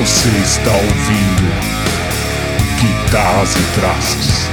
Você está ouvindo Guitarras e Traços.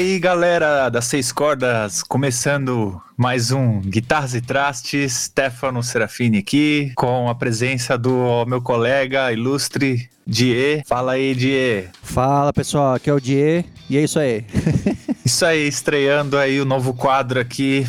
Aí, galera das seis cordas, começando mais um Guitarras e Trastes, Stefano Serafini aqui, com a presença do meu colega ilustre Die. Fala aí, Die. Fala pessoal, aqui é o Die e é isso aí. Isso aí, estreando aí o novo quadro aqui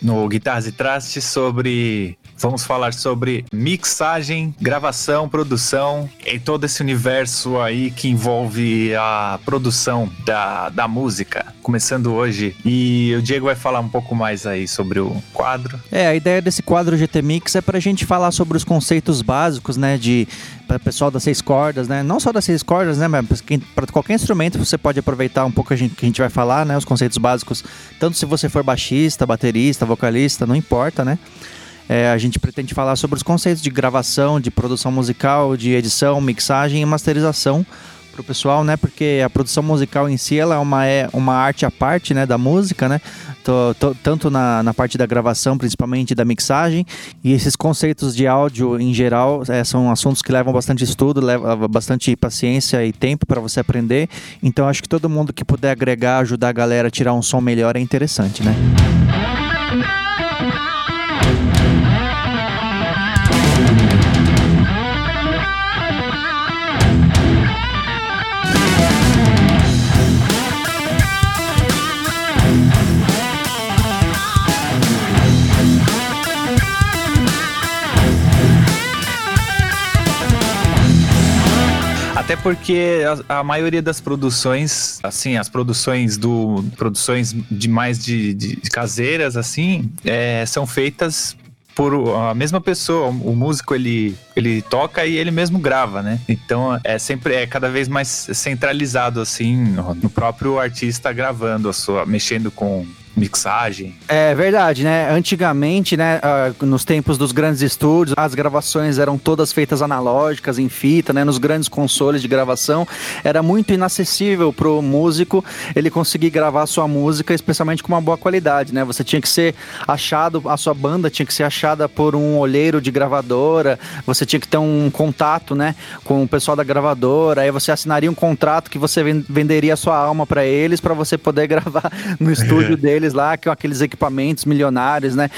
no Guitarras e Trastes sobre Vamos falar sobre mixagem, gravação, produção e todo esse universo aí que envolve a produção da, da música. Começando hoje. E o Diego vai falar um pouco mais aí sobre o quadro. É, a ideia desse quadro GT Mix é pra gente falar sobre os conceitos básicos, né, de para pessoal das seis cordas, né? Não só das seis cordas, né, mas para qualquer instrumento você pode aproveitar um pouco a gente, que a gente vai falar, né, os conceitos básicos, tanto se você for baixista, baterista, vocalista, não importa, né? É, a gente pretende falar sobre os conceitos de gravação, de produção musical, de edição, mixagem e masterização para o pessoal, né? Porque a produção musical em si ela é uma, é uma arte à parte, né? Da música, né? Tô, tô, tanto na, na parte da gravação, principalmente da mixagem, e esses conceitos de áudio em geral é, são assuntos que levam bastante estudo, levam bastante paciência e tempo para você aprender. Então acho que todo mundo que puder agregar, ajudar a galera a tirar um som melhor é interessante, né? Até porque a, a, maioria das produções, assim, as produções do produções de mais de, de, caseiras, assim, é, são feitas por a mesma pessoa. O músico ele, ele toca e ele mesmo grava, né? Então é sempre é cada vez mais centralizado assim no, no próprio artista gravando a sua, mexendo com mixagem. É verdade, né? Antigamente, né, uh, nos tempos dos grandes estúdios, as gravações eram todas feitas analógicas, em fita, né? Nos grandes consoles de gravação, era muito inacessível pro músico ele conseguir gravar sua música, especialmente com uma boa qualidade, né? Você tinha que ser achado, a sua banda tinha que ser achada por um olheiro de gravadora, você tinha que ter um contato, né, com o pessoal da gravadora, aí você assinaria um contrato que você venderia a sua alma para eles para você poder gravar no estúdio deles lá, com aqueles equipamentos milionários, né?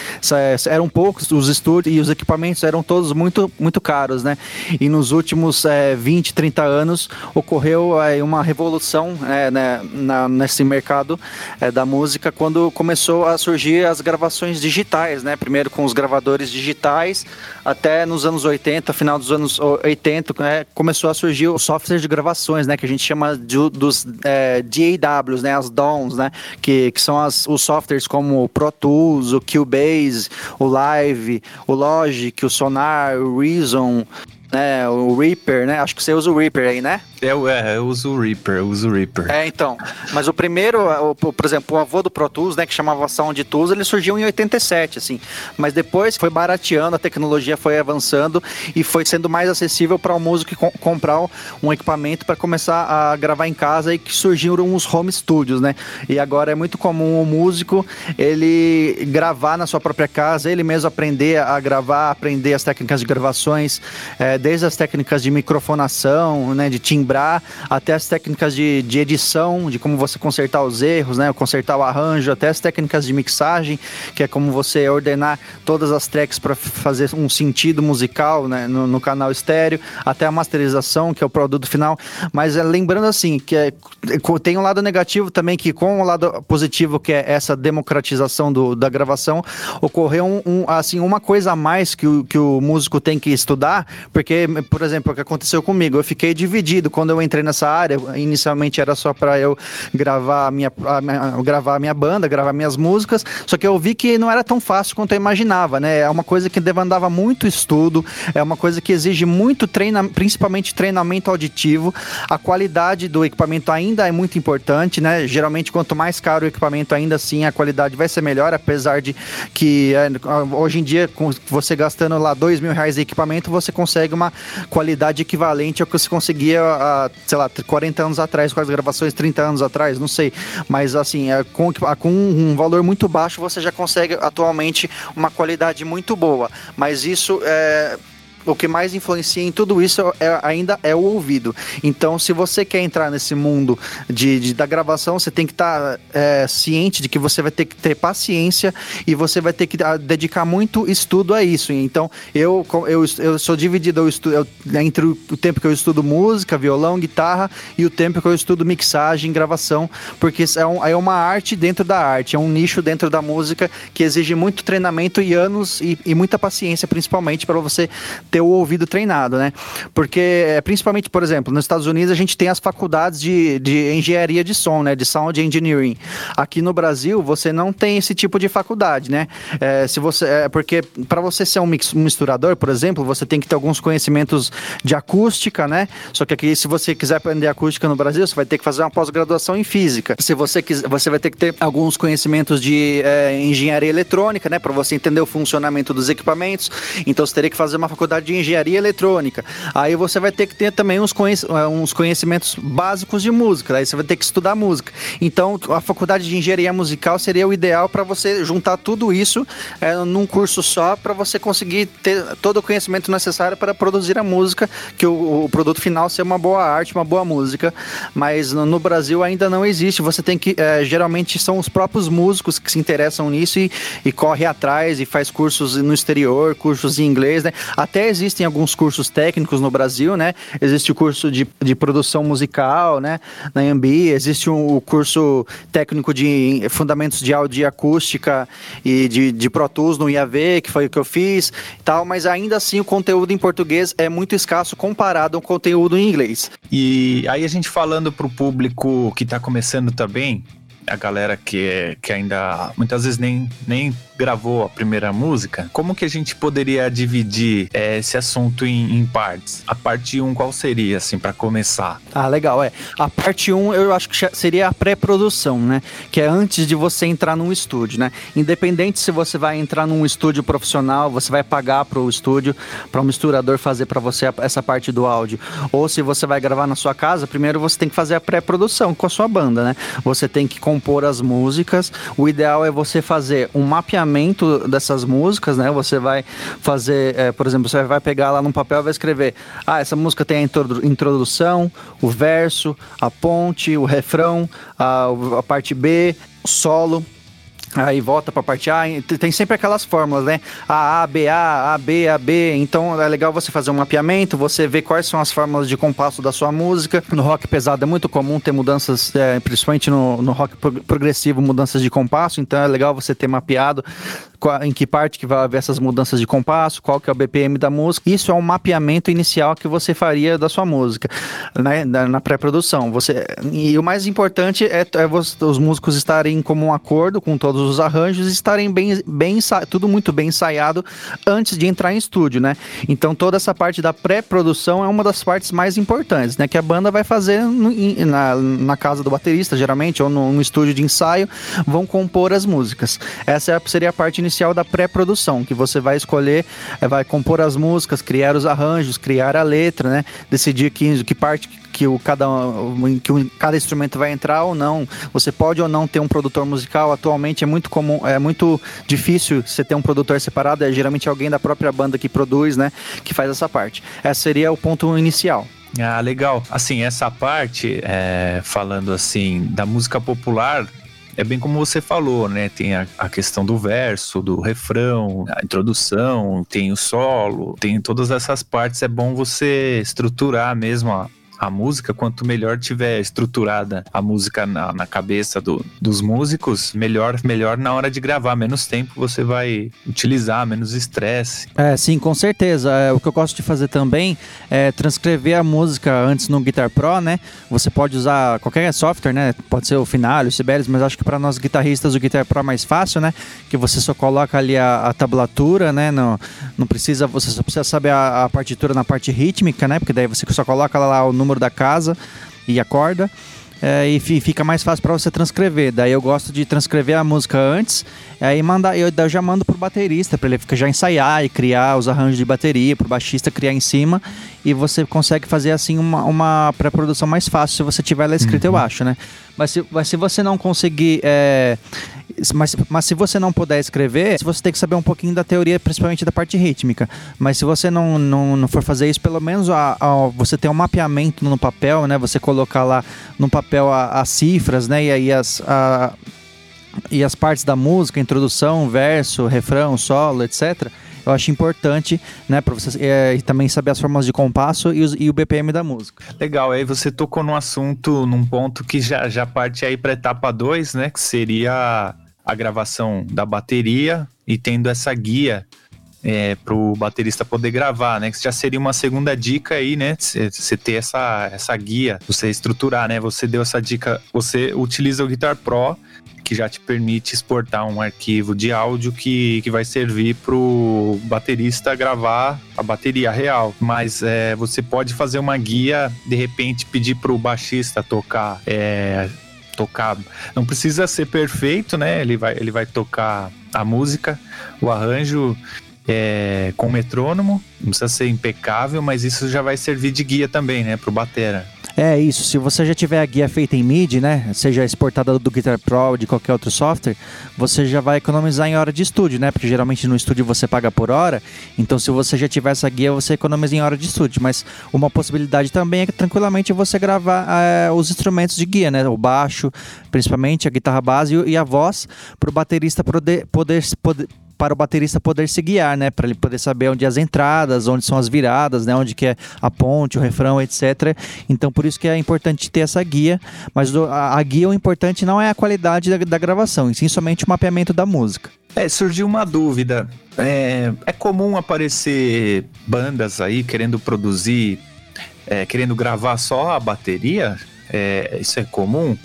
Eram poucos os estúdios e os equipamentos eram todos muito, muito caros, né? E nos últimos é, 20, 30 anos ocorreu é, uma revolução é, né, na, nesse mercado é, da música quando começou a surgir as gravações digitais, né? Primeiro com os gravadores digitais, até nos anos 80, final dos anos 80, né, começou a surgir o software de gravações, né? Que a gente chama de, dos é, DAWs, né? As DOMs, né? Que, que são as, os softwares como o Pro Tools, o Cubase, o Live, o Logic, o Sonar, o Reason, né, o Reaper, né? Acho que você usa o Reaper aí, né? Eu, é, eu uso o Reaper, eu uso o Reaper. É, então. Mas o primeiro, o, por exemplo, o avô do Pro Tools, né, que chamava Sound Tools, ele surgiu em 87, assim. Mas depois foi barateando, a tecnologia foi avançando e foi sendo mais acessível para o músico co comprar um equipamento para começar a gravar em casa e que surgiram os home studios, né? E agora é muito comum o músico ele gravar na sua própria casa, ele mesmo aprender a gravar, aprender as técnicas de gravações, é, desde as técnicas de microfonação, né, de timbre lembrar, até as técnicas de, de edição, de como você consertar os erros, né? Consertar o arranjo, até as técnicas de mixagem, que é como você ordenar todas as tracks para fazer um sentido musical né? no, no, canal estéreo, até a masterização, que é o produto final. Mas é, lembrando assim, que é, tem um lado negativo também, que com o lado positivo, que é essa democratização do, da gravação, ocorreu um, um, assim, uma coisa a mais que o, que o músico tem que estudar, porque porque, por exemplo, o que aconteceu comigo, eu fiquei dividido quando eu entrei nessa área. Inicialmente era só para eu gravar a minha, a minha, gravar a minha banda, gravar minhas músicas, só que eu vi que não era tão fácil quanto eu imaginava, né? É uma coisa que demandava muito estudo, é uma coisa que exige muito treinamento, principalmente treinamento auditivo. A qualidade do equipamento ainda é muito importante, né? Geralmente, quanto mais caro o equipamento, ainda assim a qualidade vai ser melhor, apesar de que é, hoje em dia, com você gastando lá dois mil reais de equipamento, você consegue uma qualidade equivalente ao que você conseguia, há, sei lá, 40 anos atrás, com as gravações 30 anos atrás, não sei. Mas assim, é, com, com um valor muito baixo, você já consegue atualmente uma qualidade muito boa. Mas isso é o que mais influencia em tudo isso é, ainda é o ouvido. Então, se você quer entrar nesse mundo de, de da gravação, você tem que estar tá, é, ciente de que você vai ter que ter paciência e você vai ter que ah, dedicar muito estudo a isso. Então, eu, eu, eu sou dividido eu estudo, eu, entre o tempo que eu estudo música, violão, guitarra e o tempo que eu estudo mixagem, gravação, porque é, um, é uma arte dentro da arte, é um nicho dentro da música que exige muito treinamento e anos e, e muita paciência, principalmente para você ter o ouvido treinado, né? Porque, é, principalmente, por exemplo, nos Estados Unidos a gente tem as faculdades de, de engenharia de som, né? De sound engineering. Aqui no Brasil você não tem esse tipo de faculdade, né? É, se você, é, porque para você ser um, mix, um misturador, por exemplo, você tem que ter alguns conhecimentos de acústica, né? Só que aqui, se você quiser aprender acústica no Brasil, você vai ter que fazer uma pós-graduação em física. Se você quiser, você vai ter que ter alguns conhecimentos de é, engenharia eletrônica, né? Para você entender o funcionamento dos equipamentos. Então você teria que fazer uma faculdade de engenharia eletrônica. Aí você vai ter que ter também uns, conhec eh, uns conhecimentos básicos de música. Aí você vai ter que estudar música. Então, a faculdade de engenharia musical seria o ideal para você juntar tudo isso é, num curso só, para você conseguir ter todo o conhecimento necessário para produzir a música, que o, o, produto final seja uma boa arte, uma boa música. Mas no, no Brasil ainda não existe. Você tem que. É, geralmente são os próprios músicos que se interessam nisso e, e corre atrás e faz cursos no exterior, cursos em inglês, né? Até existem alguns cursos técnicos no Brasil, né? Existe o curso de, de produção musical, né? Na Ambi, existe o um, curso técnico de fundamentos de áudio e acústica e de, de Pro Tools no IAV, que foi o que eu fiz tal, mas ainda assim o conteúdo em português é muito escasso comparado ao conteúdo em inglês. E aí a gente falando para o público que está começando também, a galera que, que ainda muitas vezes nem, nem gravou a primeira música, como que a gente poderia dividir é, esse assunto em, em, partes? A parte 1 um, qual seria, assim, para começar? Ah, legal, é. A parte 1 um, eu acho que seria a pré-produção, né? Que é antes de você entrar num estúdio, né? Independente se você vai entrar num estúdio profissional, você vai pagar para o estúdio, para um misturador fazer para você essa parte do áudio, ou se você vai gravar na sua casa, primeiro você tem que fazer a pré-produção com a sua banda, né? Você tem que compor as músicas. O ideal é você fazer um mapeamento dessas músicas, né? Você vai fazer, é, por exemplo, você vai pegar lá num papel e vai escrever: ah, essa música tem a introdução, o verso, a ponte, o refrão, a, a parte B, solo. Aí volta para a parte A, tem sempre aquelas fórmulas, né? A, A, B, A, A, B, A, B. Então é legal você fazer um mapeamento, você ver quais são as fórmulas de compasso da sua música. No rock pesado é muito comum ter mudanças, é, principalmente no, no rock progressivo, mudanças de compasso. Então é legal você ter mapeado em que parte que vai haver essas mudanças de compasso, qual que é o BPM da música. Isso é um mapeamento inicial que você faria da sua música, né, na, pré-produção. Você e o mais importante é, é você, os músicos estarem em comum acordo com todos os arranjos estarem bem, bem tudo muito bem ensaiado antes de entrar em estúdio, né? Então toda essa parte da pré-produção é uma das partes mais importantes, né? Que a banda vai fazer no, na, na casa do baterista, geralmente, ou no estúdio de ensaio, vão compor as músicas. Essa seria a parte inicial inicial da pré-produção, que você vai escolher, eh, vai compor as músicas, criar os arranjos, criar a letra, né? Decidir que, que parte que o cada, que o, cada instrumento vai entrar ou não. Você pode ou não ter um produtor musical. Atualmente é muito comum, é muito difícil você ter um produtor separado. É geralmente alguém da própria banda que produz, né? Que faz essa parte. Esse seria o ponto inicial. Ah, legal. Assim, essa parte, é, falando assim, da música popular, é bem como você falou, né? Tem a, a, questão do verso, do refrão, a introdução, tem o solo, tem todas essas partes. É bom você estruturar mesmo a, a música, quanto melhor tiver estruturada a música na, na cabeça do, dos músicos, melhor, melhor na hora de gravar. Menos tempo você vai utilizar, menos estresse. É, sim, com certeza. É, o que eu gosto de fazer também é transcrever a música antes no Guitar Pro, né? Você pode usar qualquer software, né? Pode ser o Finale, o Sibelius, mas acho que para nós guitarristas o Guitar Pro é mais fácil, né? Que você só coloca ali a, a tablatura, né? Não, não precisa, você só precisa saber a, a partitura na parte rítmica, né? Porque daí você só coloca lá o número da casa e acorda. É, e fica mais fácil para você transcrever. Daí eu gosto de transcrever a música antes, aí mandar, eu, eu já mando pro baterista para ele ficar já ensaiar e criar os arranjos de bateria, pro baixista criar em cima, e você consegue fazer assim uma, uma pré-produção mais fácil se você tiver ela escrita, uhum. eu acho, né? Mas se, mas se você não conseguir é, mas, mas se você não puder escrever, você tem que saber um pouquinho da teoria, principalmente da parte rítmica. Mas se você não, não, não for fazer isso, pelo menos a, a, você tem um mapeamento no papel, né? Você colocar lá no papel as cifras, né? E aí as, a, e as partes da música, introdução, verso, refrão, solo, etc. Eu acho importante, né, para você é, também saber as formas de compasso e, os, e, o BPM da música. Legal, aí você tocou num assunto, num ponto que já, já parte aí para etapa 2, né, que seria a gravação da bateria e tendo essa guia é, para o baterista poder gravar, né? Que já seria uma segunda dica aí, né? Você ter essa, essa guia, você estruturar, né? Você deu essa dica, você utiliza o Guitar Pro, que já te permite exportar um arquivo de áudio que, que vai servir para o baterista gravar a bateria real. Mas é, você pode fazer uma guia, de repente pedir para o baixista tocar é, tocar. Não precisa ser perfeito, né? Ele vai, ele vai tocar a música, o arranjo é, com metrônomo, não precisa ser impecável, mas isso já vai servir de guia também, né, pro batera. É isso, se você já tiver a guia feita em MIDI, né, seja exportada do Guitar Pro ou de qualquer outro software, você já vai economizar em hora de estúdio, né, porque geralmente no estúdio você paga por hora, então se você já tiver essa guia, você economiza em hora de estúdio, mas uma possibilidade também é que tranquilamente você gravar é, os instrumentos de guia, né, o baixo, principalmente a guitarra base e a voz, para o baterista poder, poder, poder para o baterista poder se guiar, né? Para ele poder saber onde as entradas, onde são as viradas, né? Onde que é a ponte, o refrão, etc. Então por isso que é importante ter essa guia. Mas a, a guia o importante não é a qualidade da, da gravação, e sim somente o mapeamento da música. É, surgiu uma dúvida. É, é comum aparecer bandas aí querendo produzir, é, querendo gravar só a bateria? É, isso é comum?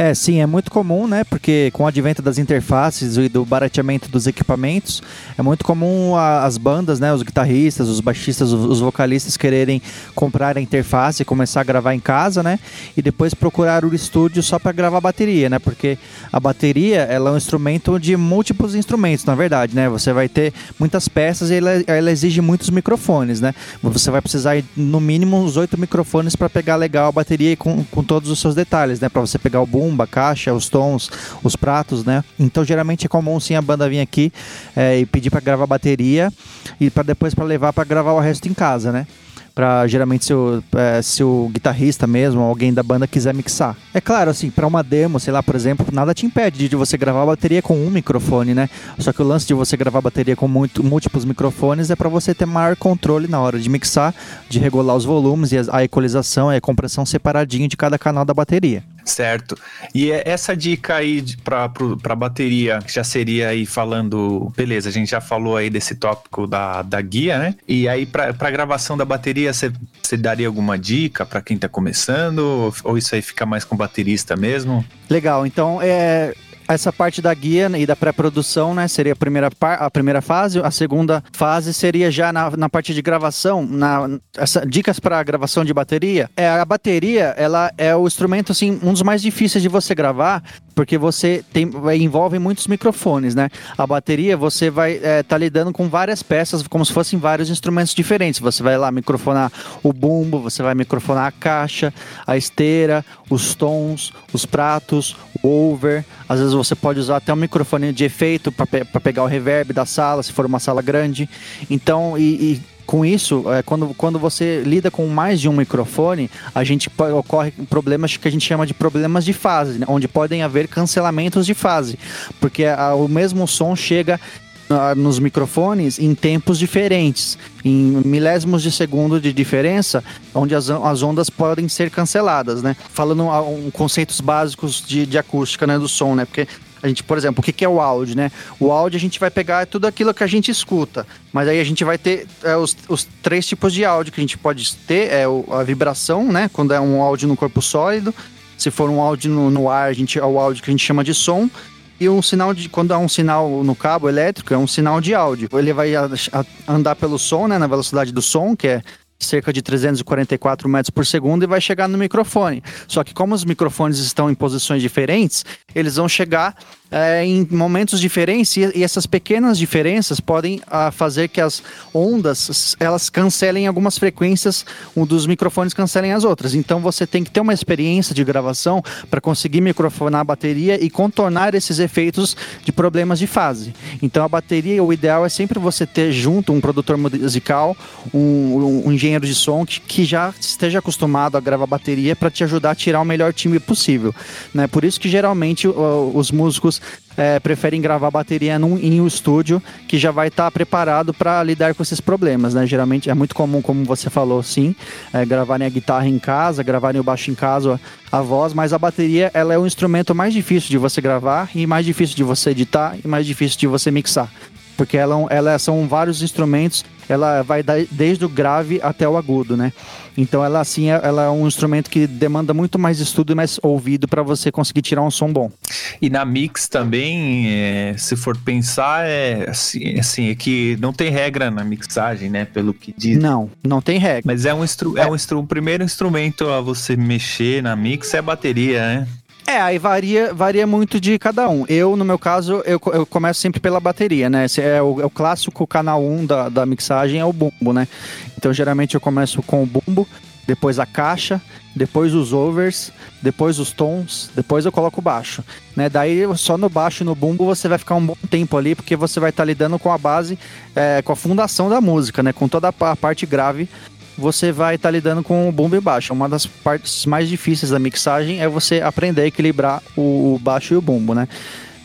É, sim, é muito comum, né? Porque com o advento das interfaces e do barateamento dos equipamentos, é muito comum a, as bandas, né? Os guitarristas, os baixistas, os, os, vocalistas quererem comprar a interface e começar a gravar em casa, né? E depois procurar o estúdio só para gravar a bateria, né? Porque a bateria, ela é um instrumento de múltiplos instrumentos, na verdade, né? Você vai ter muitas peças e ela, ela exige muitos microfones, né? Você vai precisar no mínimo uns oito microfones para pegar legal a bateria com, com todos os seus detalhes, né? Para você pegar o boom a caixa, os tons, os pratos, né? Então geralmente é comum sim a banda vir aqui é, e pedir para gravar bateria e para depois para levar para gravar o resto em casa, né? para geralmente se o, é, se o guitarrista mesmo, alguém da banda quiser mixar. É claro, assim, para uma demo, sei lá, por exemplo, nada te impede de você gravar a bateria com um microfone, né? Só que o lance de você gravar a bateria com muito, múltiplos microfones é para você ter maior controle na hora de mixar, de regular os volumes e a equalização e a compressão separadinho de cada canal da bateria. Certo. E é essa dica aí para bateria, que já seria aí falando, beleza, a gente já falou aí desse tópico da, da guia, né? E aí para gravação da bateria, você daria alguma dica para quem está começando? Ou, isso aí fica mais com baterista mesmo? Legal, então é essa parte da guia e da pré-produção, né, seria a primeira, a primeira fase. A segunda fase seria já na, na parte de gravação, na, essa, dicas para gravação de bateria. É, a bateria, ela é o instrumento, assim, um dos mais difíceis de você gravar, porque você tem, envolve muitos microfones, né? A bateria, você vai estar é, tá lidando com várias peças, como se fossem vários instrumentos diferentes. Você vai lá microfonar o bumbo, você vai microfonar a caixa, a esteira, os tons, os pratos, o over. Às vezes você pode usar até um microfone de efeito para pe pegar o reverb da sala, se for uma sala grande. Então, e, e com isso, é, quando, quando você lida com mais de um microfone, a gente ocorre problemas que a gente chama de problemas de fase, né? onde podem haver cancelamentos de fase, porque a, o mesmo som chega uh, nos microfones em tempos diferentes, em milésimos de segundo de diferença, onde as, as ondas podem ser canceladas, né? Falando um, conceitos básicos de, de acústica, né, do som, né? Porque a gente, por exemplo, o que, que é o áudio, né? O áudio a gente vai pegar tudo aquilo que a gente escuta, mas aí a gente vai ter é, os, os, três tipos de áudio que a gente pode ter, é o, a vibração, né? Quando é um áudio no corpo sólido, se for um áudio no, no ar, a gente, é o áudio que a gente chama de som, e um sinal de quando há um sinal no cabo elétrico é um sinal de áudio. Ele vai a, a andar pelo som, né, na velocidade do som, que é cerca de 344 metros por segundo e vai chegar no microfone. Só que como os microfones estão em posições diferentes, eles vão chegar é, em momentos diferentes e, essas pequenas diferenças podem ah, fazer que as ondas elas cancelem algumas frequências, um dos microfones cancelem as outras. Então você tem que ter uma experiência de gravação para conseguir microfonar a bateria e contornar esses efeitos de problemas de fase. Então a bateria, o ideal é sempre você ter junto um produtor musical, um, um engenheiro de som que, que já esteja acostumado a gravar bateria para te ajudar a tirar o melhor time possível. Né? Por isso que geralmente os músicos é, preferem gravar bateria num, em um estúdio que já vai estar tá preparado para lidar com esses problemas, né? Geralmente é muito comum, como você falou, sim, é, gravarem a guitarra em casa, gravarem o baixo em casa, a voz, mas a bateria ela é o instrumento mais difícil de você gravar e mais difícil de você editar e mais difícil de você mixar porque ela, ela são vários instrumentos, ela vai desde o grave até o agudo, né? Então ela assim, é, ela é um instrumento que demanda muito mais estudo e mais ouvido para você conseguir tirar um som bom. E na mix também, é, se for pensar, é assim, assim, é que não tem regra na mixagem, né? Pelo que diz. Não, não tem regra. Mas é um, instru é. é um instru o primeiro instrumento a você mexer na mix é a bateria, né? É, aí varia, varia muito de cada um. Eu, no meu caso, eu, eu começo sempre pela bateria, né? Esse é o, é o clássico canal 1 da, da mixagem, é o bumbo, né? Então, geralmente eu começo com o bumbo, depois a caixa, depois os overs, depois os tons, depois eu coloco o baixo, né? Daí só no baixo e no bumbo você vai ficar um bom tempo ali, porque você vai estar tá lidando com a base, é, com a fundação da música, né? Com toda a parte grave você vai estar tá lidando com o bumbo e baixo. Uma das partes mais difíceis da mixagem é você aprender a equilibrar o, baixo e o bumbo, né?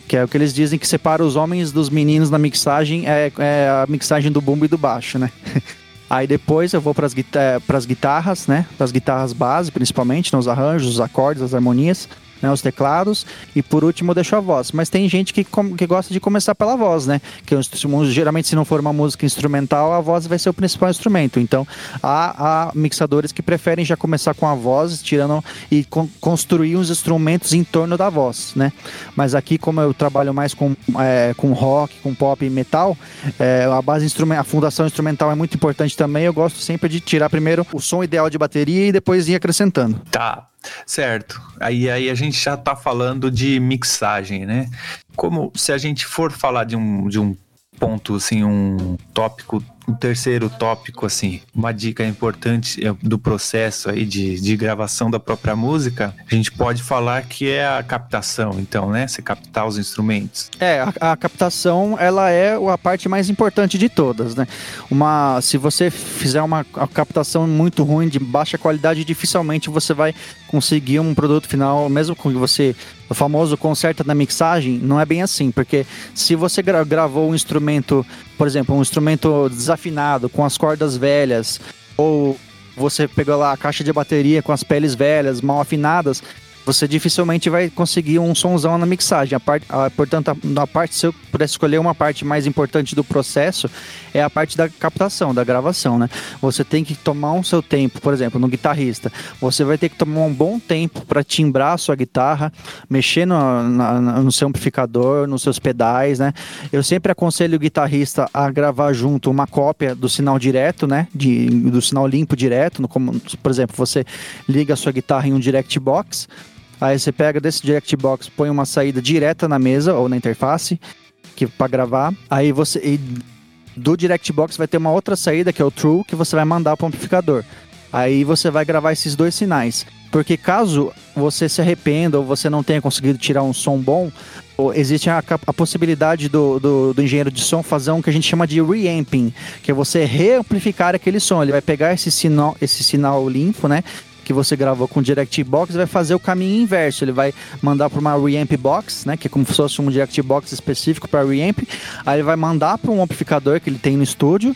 Que é o que eles dizem que separa os homens dos meninos na mixagem, é, é a mixagem do bumbo e do baixo, né? Aí depois eu vou para as guitarras, né? Para as guitarras base, principalmente, nos arranjos, os acordes, as harmonias né, os teclados, e por último deixo a voz. Mas tem gente que, que gosta de começar pela voz, né? Que geralmente, se não for uma música instrumental, a voz vai ser o principal instrumento. Então, há, há mixadores que preferem já começar com a voz, tirando e con construir os instrumentos em torno da voz, né? Mas aqui, como eu trabalho mais com, é, com rock, com pop e metal, é, a base a fundação instrumental é muito importante também. Eu gosto sempre de tirar primeiro o som ideal de bateria e depois ir acrescentando. Tá. Certo. Aí, aí a gente já está falando de mixagem, né? Como se a gente for falar de um, de um ponto, assim, um tópico um terceiro tópico, assim, uma dica importante é, do processo aí de, de gravação da própria música, a gente pode falar que é a captação, então, né? Você captar os instrumentos. É, a, a captação, ela é a parte mais importante de todas, né? Uma, se você fizer uma captação muito ruim, de baixa qualidade, dificilmente você vai conseguir um produto final, mesmo com que você o famoso conserta na mixagem, não é bem assim, porque se você gra gravou um instrumento, por exemplo, um instrumento desafinado, com as cordas velhas, ou você pegou lá a caixa de bateria com as peles velhas, mal afinadas, você dificilmente vai conseguir um sonzão na mixagem. A parte, a, portanto, a, a, parte, se eu pudesse escolher uma parte mais importante do processo, é a parte da captação, da gravação, né? Você tem que tomar um seu tempo, por exemplo, no guitarrista, você vai ter que tomar um bom tempo para timbrar a sua guitarra, mexer no, na, no seu amplificador, nos seus pedais, né? Eu sempre aconselho o guitarrista a gravar junto uma cópia do sinal direto, né? De, do sinal limpo direto, no, como, por exemplo, você liga a sua guitarra em um direct box, Aí você pega desse direct box, põe uma saída direta na mesa ou na interface que para gravar. Aí você e do direct box vai ter uma outra saída que é o true que você vai mandar para o amplificador. Aí você vai gravar esses dois sinais. Porque caso você se arrependa ou você não tenha conseguido tirar um som bom, existe a, a possibilidade do, do, do, engenheiro de som fazer um que a gente chama de reamping, que é você reamplificar aquele som. Ele vai pegar esse sinal, esse sinal limpo, né? Que você gravou com Direct Box vai fazer o caminho inverso. Ele vai mandar para uma Reamp Box, né? Que é como se fosse um Direct Box específico para Reamp. Aí ele vai mandar para um amplificador que ele tem no estúdio.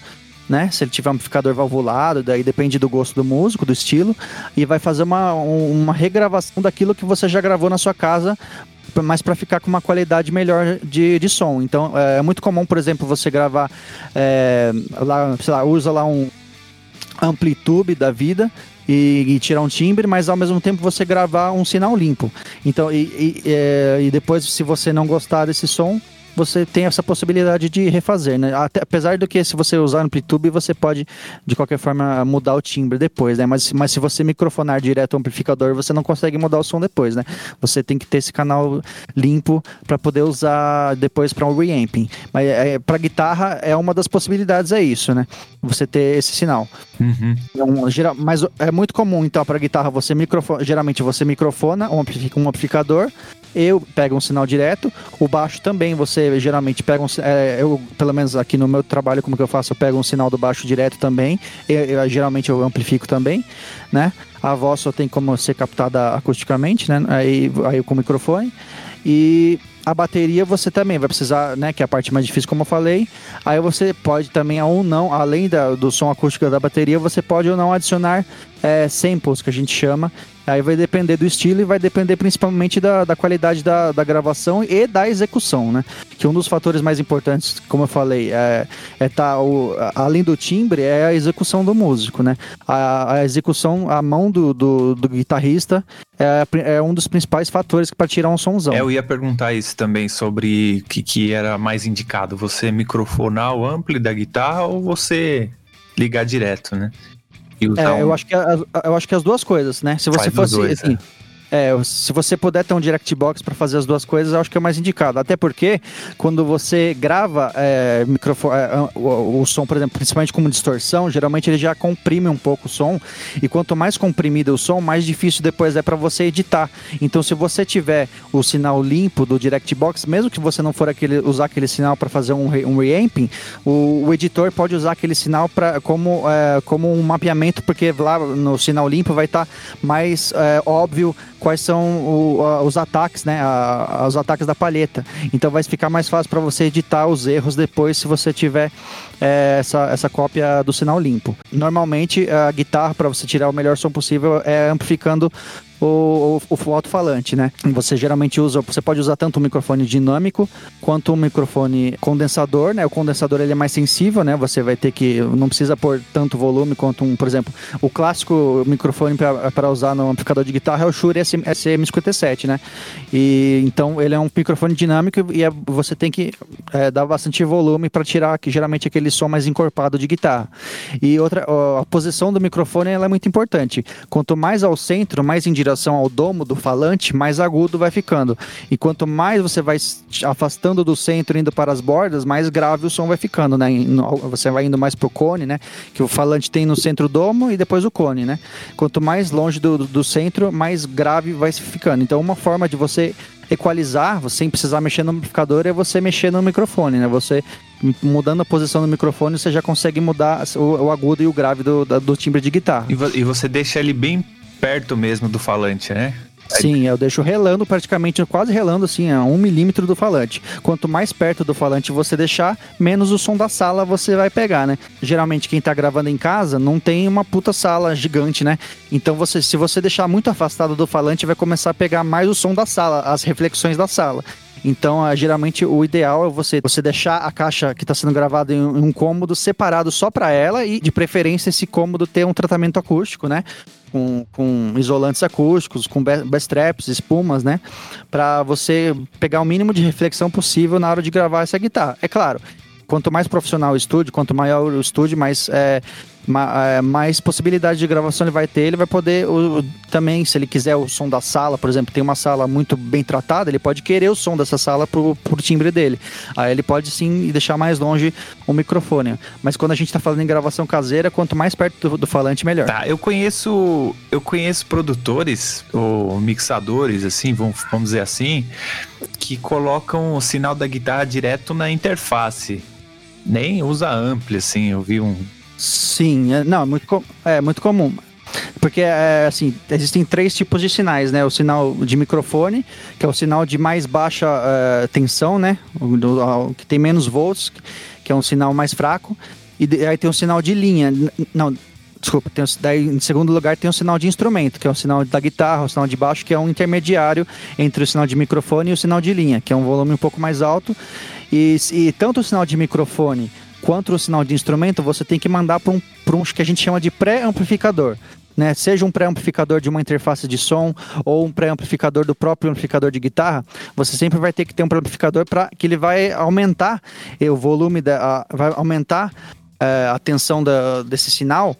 Né? Se ele tiver um amplificador valvulado, daí depende do gosto do músico, do estilo, e vai fazer uma, uma regravação daquilo que você já gravou na sua casa mas para ficar com uma qualidade melhor de, de som. Então é, é muito comum, por exemplo, você gravar é, lá, sei lá, usa lá um amplitude da vida e, e, tirar um timbre, mas ao mesmo tempo você gravar um sinal limpo. Então, e, e, é, e depois, se você não gostar desse som, você tem essa possibilidade de refazer, né? Até, apesar do que se você usar Amplitude, você pode, de qualquer forma, mudar o timbre depois, né? Mas, mas se você microfonar direto ao amplificador, você não consegue mudar o som depois, né? Você tem que ter esse canal limpo para poder usar depois para um reamping. Mas é, para guitarra é uma das possibilidades, é isso, né? Você ter esse sinal. Uhum. Então, geral, mas é muito comum, então, para guitarra, você microfona, geralmente você microfona um amplificador, eu pego um sinal direto, o baixo também você geralmente pega um, é, eu pelo menos aqui no meu trabalho como que eu faço, eu pego um sinal do baixo direto também, eu, eu, geralmente eu amplifico também, né? A voz só tem como ser captada acusticamente, né? Aí, aí com o microfone e a bateria você também vai precisar, né, que é a parte mais difícil, como eu falei. Aí você pode também ou não, além da, do som acústico da bateria, você pode ou não adicionar é, samples, que a gente chama, Aí vai depender do estilo e vai depender principalmente da, da qualidade da, da gravação e da execução, né? Que um dos fatores mais importantes, como eu falei, é, é tá o, além do timbre, é a execução do músico, né? A, a execução, a mão do, do, do guitarrista é, é, um dos principais fatores para tirar um somzão. É, eu ia perguntar isso também sobre o que, que era mais indicado, você microfonar o ampli da guitarra ou você ligar direto, né? É, um... eu, acho que eu acho que as duas coisas, né? Se você Faz fosse, dois, assim, é. É, se você puder ter um direct box para fazer as duas coisas, eu acho que é mais indicado. Até porque quando você grava é, microfone, é, o, o, som, por exemplo, principalmente como distorção, geralmente ele já comprime um pouco o som. E quanto mais comprimido o som, mais difícil depois é para você editar. Então, se você tiver o sinal limpo do direct box, mesmo que você não for aquele, usar aquele sinal para fazer um, re, um reamping, o, o, editor pode usar aquele sinal pra, como, é, como um mapeamento, porque lá no sinal limpo vai estar tá mais é, óbvio quais são o, os ataques, né? A, os ataques da palheta. Então vai ficar mais fácil para você editar os erros depois se você tiver é, essa, essa cópia do sinal limpo. Normalmente a guitarra, para você tirar o melhor som possível, é amplificando o, o, o alto-falante, né? Você geralmente usa, você pode usar tanto um microfone dinâmico quanto um microfone condensador, né? O condensador ele é mais sensível, né? Você vai ter que, não precisa pôr tanto volume quanto um, por exemplo, o clássico microfone para usar no amplificador de guitarra é o Shure SM57, né? E então ele é um microfone dinâmico e é, você tem que é, dar bastante volume para tirar que geralmente aquele som mais encorpado de guitarra. E outra, a posição do microfone ela é muito importante. Quanto mais ao centro, mais em direção direção ao domo do falante, mais agudo vai ficando. E quanto mais você vai afastando do centro, indo para as bordas, mais grave o som vai ficando, né? Você vai indo mais pro cone, né? Que o falante tem no centro o domo e depois o cone, né? Quanto mais longe do, do centro, mais grave vai ficando. Então, uma forma de você equalizar, sem precisar mexer no amplificador, é você mexer no microfone, né? Você mudando a posição do microfone, você já consegue mudar o, o agudo e o grave do, do timbre de guitarra. E, você deixa ele bem perto mesmo do falante, né? Sim, eu deixo relando praticamente, quase relando assim, a um milímetro do falante. Quanto mais perto do falante você deixar, menos o som da sala você vai pegar, né? Geralmente quem tá gravando em casa não tem uma puta sala gigante, né? Então você, se você deixar muito afastado do falante, vai começar a pegar mais o som da sala, as reflexões da sala. Então, uh, geralmente, o ideal é você, você deixar a caixa que está sendo gravada em, um cômodo separado só para ela e, de preferência, esse cômodo ter um tratamento acústico, né? Com, com isolantes acústicos, com best traps, espumas, né? Para você pegar o mínimo de reflexão possível na hora de gravar essa guitarra. É claro, quanto mais profissional o estúdio, quanto maior o estúdio, mais é, mais possibilidade de gravação ele vai ter, ele vai poder o, também, se ele quiser o som da sala, por exemplo, tem uma sala muito bem tratada, ele pode querer o som dessa sala pro, pro timbre dele. Aí ele pode sim deixar mais longe o microfone. Mas quando a gente tá falando em gravação caseira, quanto mais perto do, do falante, melhor. Tá, eu conheço. Eu conheço produtores ou mixadores, assim, vamos, vamos dizer assim, que colocam o sinal da guitarra direto na interface. Nem usa ampli, assim, eu vi um Sim, é, não, é muito, é muito comum. Porque, é, assim, existem três tipos de sinais, né? O sinal de microfone, que é o sinal de mais baixa uh, tensão, né? O, do, que tem menos volts, que é um sinal mais fraco. E de, aí tem o sinal de linha. Não, desculpa, tem, daí em segundo lugar tem o sinal de instrumento, que é o sinal da guitarra, o sinal de baixo, que é um intermediário entre o sinal de microfone e o sinal de linha, que é um volume um pouco mais alto. E, e tanto o sinal de microfone quanto o sinal de instrumento, você tem que mandar para um, um que a gente chama de pré-amplificador. Né, seja um pré-amplificador de uma interface de som ou um pré-amplificador do próprio amplificador de guitarra, você sempre vai ter que ter um pré-amplificador para que ele vai aumentar o volume, da, a, vai aumentar é, a tensão da, desse sinal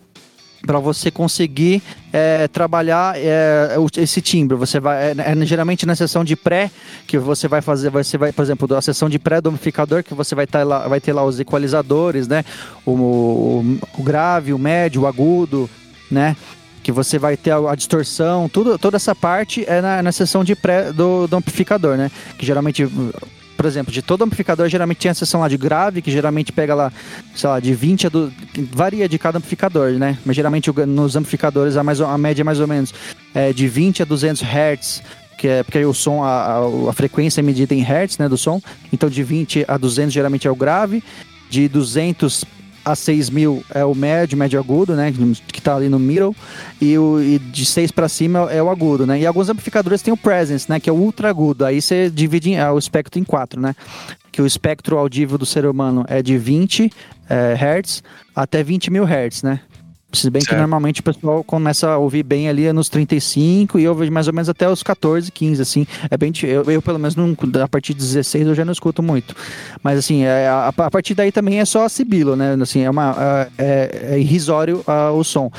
para você conseguir é, trabalhar é, esse timbre. Você vai é, é, geralmente na sessão de pré que você vai fazer, você vai, por exemplo, a sessão de pré do amplificador que você vai, tá lá, vai ter lá os equalizadores, né? O, o, o grave, o médio, o agudo, né? Que você vai ter a, distorção, tudo, toda essa parte é na, na sessão de pré do, do amplificador, né? Que geralmente por exemplo, de todo amplificador, geralmente tem a seção lá de grave, que geralmente pega lá, sei lá, de 20 a do... varia de cada amplificador, né? Mas geralmente nos amplificadores a, mais, a média é mais ou menos é de 20 a 200 Hz, que é porque o som, a, a, a, frequência é medida em Hertz, né, do som. Então de 20 a 200 geralmente é o grave, de 200 a 6 mil é o médio, médio agudo, né? Que tá ali no middle. E, o, e de 6 para cima é o agudo, né? E alguns amplificadores têm o presence, né? Que é o ultra agudo. Aí você divide é, o espectro em quatro, né? Que o espectro audível do ser humano é de 20 é, Hz até 20 mil Hz, né? Se bem certo. que normalmente o pessoal começa a ouvir bem ali nos 35 e ouve mais ou menos até os 14, 15, assim. É bem. Eu, eu pelo menos, não, a partir de 16 eu já não escuto muito. Mas, assim, é, a, a, partir daí também é só a Sibilo, né? Assim, é, uma, é, é irrisório uh, o som.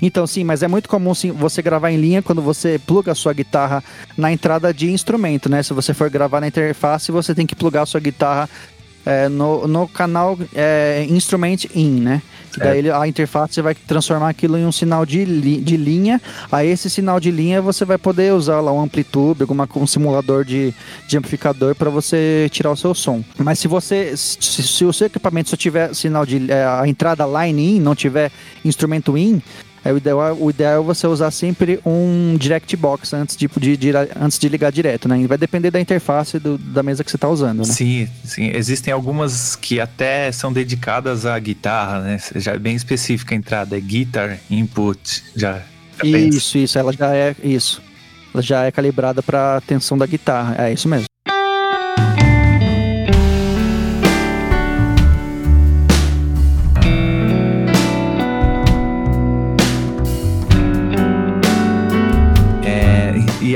Então, sim, mas é muito comum sim, você gravar em linha quando você pluga a sua guitarra na entrada de instrumento, né? Se você for gravar na interface, você tem que plugar a sua guitarra é, no, no canal é, Instrument In, né? Daí ele, a interface vai transformar aquilo em um sinal de, li, de linha. Aí esse sinal de linha você vai poder usar lá um amplitude, alguma, um simulador de, de amplificador para você tirar o seu som. Mas se você, se, se o seu equipamento só tiver sinal de é, a entrada line in, não tiver instrumento in, é, o, ideal, o ideal é você usar sempre um direct box antes de, de, de, antes de ligar direto, né? Vai depender da interface do, da mesa que você está usando, né? Sim, sim. Existem algumas que até são dedicadas à guitarra, né? Já é bem específica a entrada, é guitar input, já. já isso, pensa. isso, ela já é isso. Ela já é calibrada para a tensão da guitarra, é isso mesmo.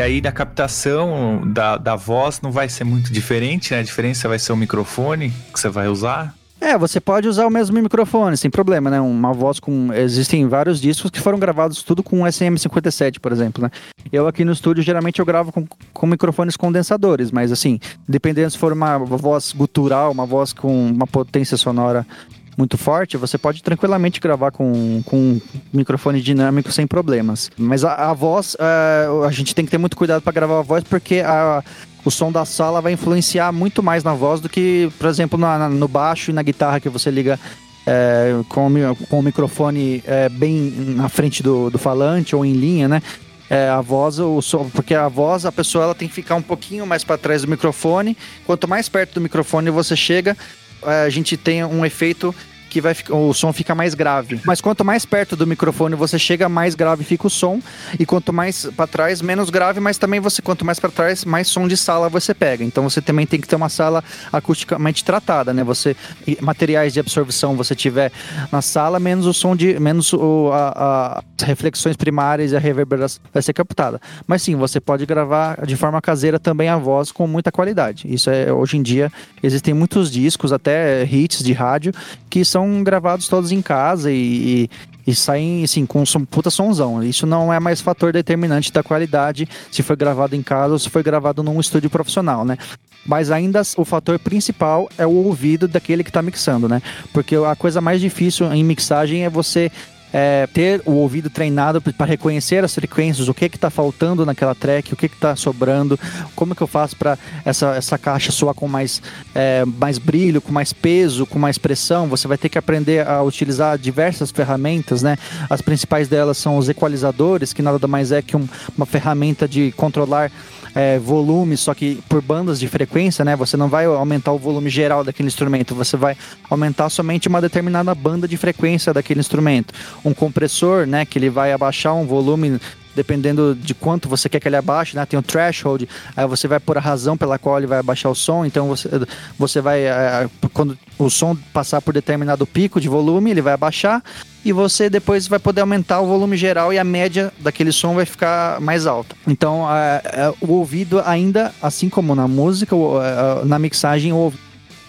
Aí da captação da, da voz não vai ser muito diferente, né? A diferença vai ser o microfone que você vai usar. É, você pode usar o mesmo microfone, sem problema, né? Uma voz com. Existem vários discos que foram gravados tudo com SM57, por exemplo, né? Eu aqui no estúdio, geralmente eu gravo com, com microfones condensadores, mas assim, dependendo se for uma voz gutural, uma voz com uma potência sonora muito forte, você pode tranquilamente gravar com, com um microfone dinâmico sem problemas. Mas a, a voz, uh, a gente tem que ter muito cuidado para gravar a voz, porque a, o som da sala vai influenciar muito mais na voz do que, por exemplo, na, no baixo e na guitarra que você liga é, com, com o microfone é, bem na frente do, do falante ou em linha, né? É, a voz, o som, porque a voz, a pessoa ela tem que ficar um pouquinho mais para trás do microfone. Quanto mais perto do microfone você chega, a gente tem um efeito que vai o som fica mais grave. Mas quanto mais perto do microfone você chega, mais grave fica o som. E quanto mais para trás, menos grave, mas também você, quanto mais para trás, mais som de sala você pega. Então você também tem que ter uma sala acusticamente tratada, né? Você materiais de absorção você tiver na sala, menos o som de menos o, a, a, as reflexões primárias e a reverberação vai ser captada. Mas sim, você pode gravar de forma caseira também a voz com muita qualidade. Isso é hoje em dia existem muitos discos, até hits de rádio que são são gravados todos em casa e, e, e saem assim, com um puta sonzão. Isso não é mais fator determinante da qualidade se foi gravado em casa ou se foi gravado num estúdio profissional, né? Mas ainda o fator principal é o ouvido daquele que está mixando, né? Porque a coisa mais difícil em mixagem é você é, ter o ouvido treinado para reconhecer as frequências, o que que tá faltando naquela track, o que que tá sobrando, como que eu faço para essa, essa caixa soar com mais, é, mais brilho, com mais peso, com mais pressão. Você vai ter que aprender a utilizar diversas ferramentas, né? As principais delas são os equalizadores, que nada mais é que um, uma ferramenta de controlar é, volume, só que por bandas de frequência, né? Você não vai aumentar o volume geral daquele instrumento, você vai aumentar somente uma determinada banda de frequência daquele instrumento. Um compressor, né? Que ele vai abaixar um volume dependendo de quanto você quer que ele abaixe, né? Tem o threshold, aí você vai por a razão pela qual ele vai abaixar o som, então você, você vai, é, quando o som passar por determinado pico de volume, ele vai abaixar, e você depois vai poder aumentar o volume geral e a média daquele som vai ficar mais alta. Então, é, o ouvido ainda, assim como na música, na mixagem, o ouvido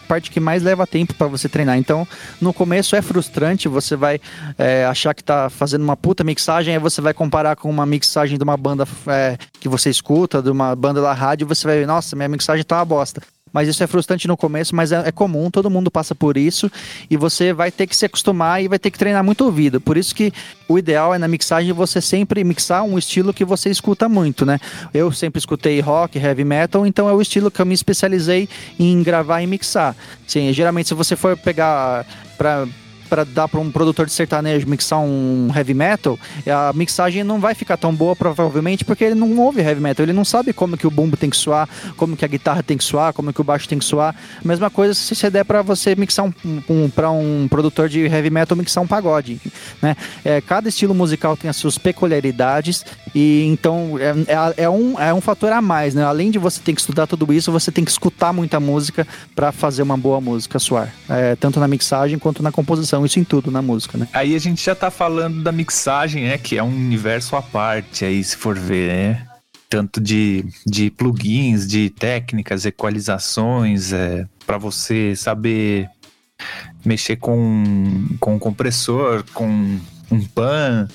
parte que mais leva tempo para você treinar. Então, no começo é frustrante, você vai é, achar que tá fazendo uma puta mixagem, aí você vai comparar com uma mixagem de uma banda é, que você escuta, de uma banda da rádio, você vai ver, nossa, minha mixagem tá uma bosta mas isso é frustrante no começo, mas é, é, comum, todo mundo passa por isso e você vai ter que se acostumar e vai ter que treinar muito ouvido. Por isso que o ideal é na mixagem você sempre mixar um estilo que você escuta muito, né? Eu sempre escutei rock, heavy metal, então é o estilo que eu me especializei em gravar e mixar. Sim, geralmente se você for pegar para para dar para um produtor de sertanejo mixar um heavy metal, a mixagem não vai ficar tão boa provavelmente porque ele não ouve heavy metal, ele não sabe como que o bumbo tem que soar, como que a guitarra tem que soar, como que o baixo tem que soar. Mesma coisa se você der para você mixar um, um para um produtor de heavy metal mixar um pagode, né? É, cada estilo musical tem as suas peculiaridades e então é, é, é, um, é um fator a mais, né? Além de você ter que estudar tudo isso, você tem que escutar muita música para fazer uma boa música soar, é, tanto na mixagem quanto na composição isso em tudo na música, né? Aí a gente já tá falando da mixagem, né? Que é um universo à parte aí, se for ver, né? Tanto de, de plugins, de técnicas, equalizações, é, para você saber mexer com, com um compressor, com um pan.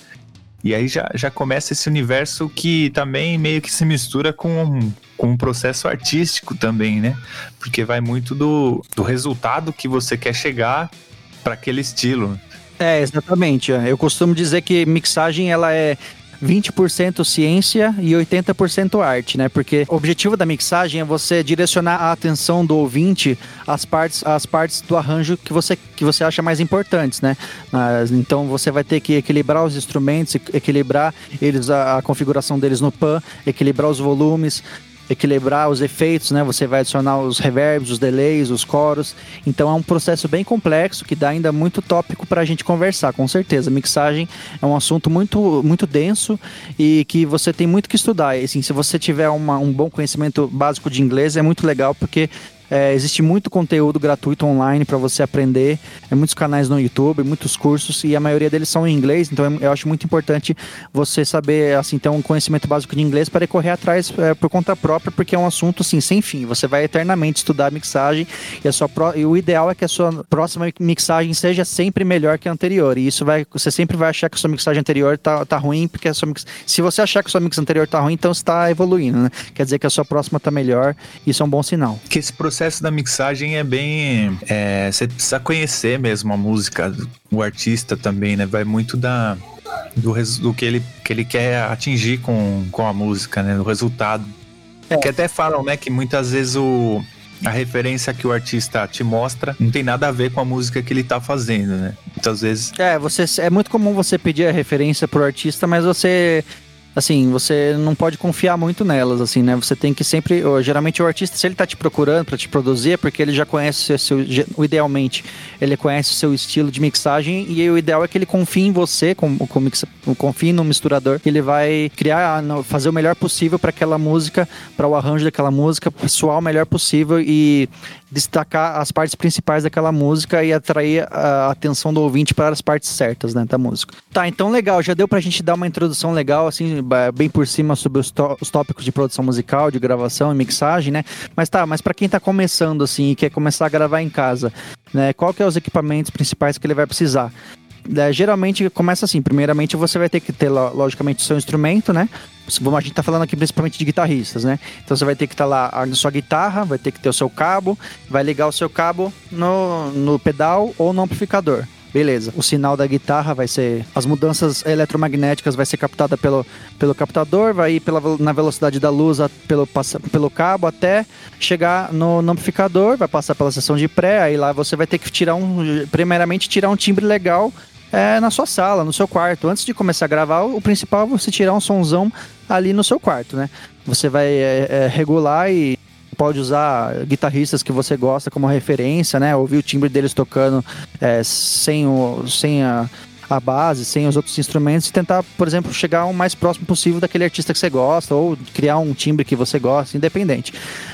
E aí já, já começa esse universo que também meio que se mistura com, com um processo artístico também, né? Porque vai muito do, do resultado que você quer chegar para aquele estilo. É, exatamente. Eu costumo dizer que mixagem ela é 20% ciência e 80% arte, né? Porque o objetivo da mixagem é você direcionar a atenção do ouvinte às partes, às partes do arranjo que você, que você acha mais importantes, né? Então você vai ter que equilibrar os instrumentos, equilibrar eles a, a configuração deles no pan, equilibrar os volumes, equilibrar os efeitos, né? Você vai adicionar os reverbs, os delays, os coros. Então é um processo bem complexo que dá ainda muito tópico para a gente conversar, com certeza. Mixagem é um assunto muito, muito denso e que você tem muito que estudar. E, assim, se você tiver uma, um bom conhecimento básico de inglês, é muito legal porque é, existe muito conteúdo gratuito online para você aprender. É muitos canais no YouTube, muitos cursos e a maioria deles são em inglês. Então eu acho muito importante você saber, assim, ter um conhecimento básico de inglês para correr atrás é, por conta própria, porque é um assunto assim sem fim. Você vai eternamente estudar mixagem e, a sua pro... e o ideal é que a sua próxima mixagem seja sempre melhor que a anterior. E isso vai, você sempre vai achar que a sua mixagem anterior tá, tá ruim, porque a sua mix... se você achar que a sua mix anterior tá ruim, então está evoluindo, né? Quer dizer que a sua próxima tá melhor. Isso é um bom sinal. Que esse processo processo da mixagem é bem. É, você precisa conhecer mesmo a música, o artista também, né? Vai muito da, do, do que, ele, que ele quer atingir com, com a música, né? O resultado. É. Que até falam, né, que muitas vezes o, a referência que o artista te mostra não tem nada a ver com a música que ele tá fazendo, né? Muitas vezes. É, você, é muito comum você pedir a referência pro artista, mas você assim, você não pode confiar muito nelas, assim, né? Você tem que sempre, geralmente o artista, se ele tá te procurando para te produzir, é porque ele já conhece o seu, idealmente, ele conhece o seu estilo de mixagem e o ideal é que ele confie em você, com, com mixa, confie no misturador, ele vai criar, fazer o melhor possível para aquela música, para o arranjo daquela música, soar o melhor possível e destacar as partes principais daquela música e atrair a atenção do ouvinte para as partes certas, né, da música. Tá, então legal, já deu pra gente dar uma introdução legal, assim, bem por cima sobre os, os tópicos de produção musical, de gravação e mixagem, né? Mas tá, mas para quem tá começando, assim, e quer começar a gravar em casa, né, qual que é os equipamentos principais que ele vai precisar? É, geralmente começa assim, primeiramente você vai ter que ter, logicamente, o seu instrumento, né? a gente tá falando aqui principalmente de guitarristas, né? Então você vai ter que estar tá lá a sua guitarra, vai ter que ter o seu cabo, vai ligar o seu cabo no, no pedal ou no amplificador. Beleza. O sinal da guitarra vai ser. As mudanças eletromagnéticas vai ser captada pelo, pelo captador, vai ir pela, na velocidade da luz a, pelo, passa, pelo cabo até chegar no, no, amplificador, vai passar pela seção de pré, aí lá você vai ter que tirar um. Primeiramente, tirar um timbre legal é, na sua sala, no seu quarto. Antes de começar a gravar, o principal é você tirar um sonzão ali no seu quarto, né? Você vai é, é, regular e pode usar guitarristas que você gosta como referência, né? Ouvir o timbre deles tocando é, sem, o, sem a, a base, sem os outros instrumentos e tentar, por exemplo, chegar o mais próximo possível daquele artista que você gosta ou criar um timbre que você gosta, independente.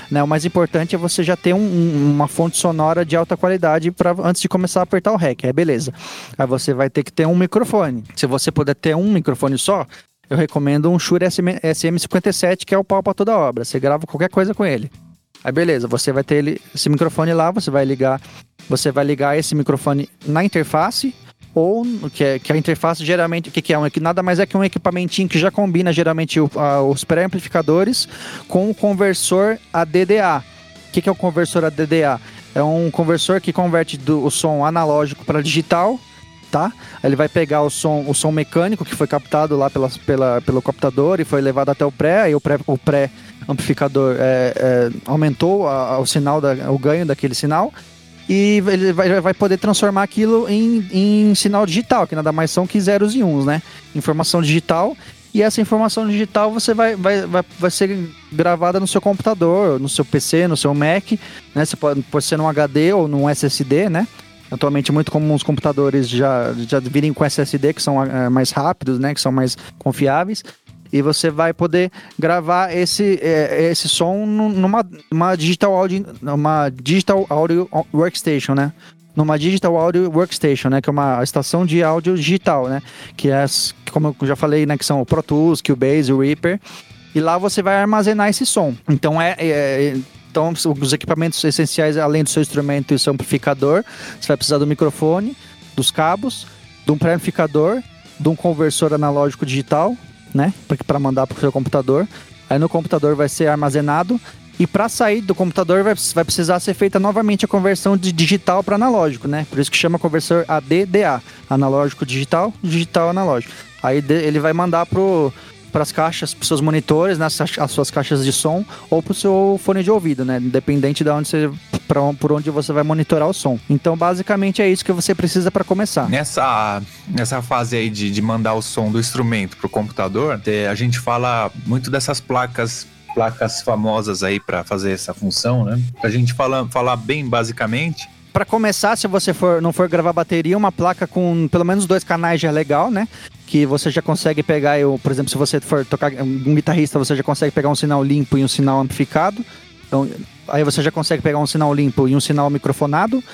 Né? O mais importante é você já ter um, uma fonte sonora de alta qualidade para antes de começar a apertar o REC, é beleza. Aí você vai ter que ter um microfone. Se você puder ter um microfone só, eu recomendo um Shure SM57, que é o pau para toda obra. Você grava qualquer coisa com ele. Aí beleza, você vai ter ele, esse microfone lá, você vai ligar, você vai ligar esse microfone na interface ou que, é, que a interface geralmente, que, que é? Um, que nada mais é que um equipamentinho que já combina geralmente o, a, os pré-amplificadores com o conversor ADDA. O que, que é o conversor ADDA? É um conversor que converte do, o som analógico para digital, tá? Ele vai pegar o som, o som mecânico que foi captado lá pela, pela, pelo captador e foi levado até o pré, aí o pré, o pré amplificador é, é, aumentou a, o sinal, da, o ganho daquele sinal e ele vai, vai poder transformar aquilo em, em sinal digital, que nada mais são que zeros e uns, né? Informação digital e essa informação digital você vai, vai, vai, vai ser gravada no seu computador, no seu PC, no seu Mac, né? Você pode, pode ser num HD ou num SSD, né? Atualmente muito comum os computadores já, já virem com SSD, que são é, mais rápidos, né? Que são mais confiáveis e você vai poder gravar esse, é, esse som numa uma digital audio, uma digital audio workstation, né? Numa digital audio workstation, né? Que é uma estação de áudio digital, né? Que é, como eu já falei, né? Que são o Pro Tools, Cubase, o Reaper. E lá você vai armazenar esse som. Então é, é então, os equipamentos essenciais, além do seu instrumento e seu amplificador, você vai precisar do microfone, dos cabos, de um pré-amplificador, de um conversor analógico digital, né? Para mandar para o seu computador. Aí no computador vai ser armazenado e para sair do computador vai, vai, precisar ser feita novamente a conversão de digital para analógico, né? Por isso que chama conversor ADDA, analógico digital, digital analógico. Aí ele vai mandar pro para as caixas, para os seus monitores, né, as suas caixas de som ou para o seu fone de ouvido, né? Independente de onde você pra, por onde você vai monitorar o som. Então, basicamente é isso que você precisa para começar. Nessa, nessa fase aí de, de mandar o som do instrumento pro computador, é, a gente fala muito dessas placas placas famosas aí para fazer essa função, né? Pra gente falar, falar bem basicamente, para começar, se você for, não for gravar bateria, uma placa com pelo menos dois canais já é legal, né? Que você já consegue pegar, eu, por exemplo, se você for tocar um guitarrista, você já consegue pegar um sinal limpo e um sinal amplificado. Então, aí você já consegue pegar um sinal limpo e um sinal microfonado,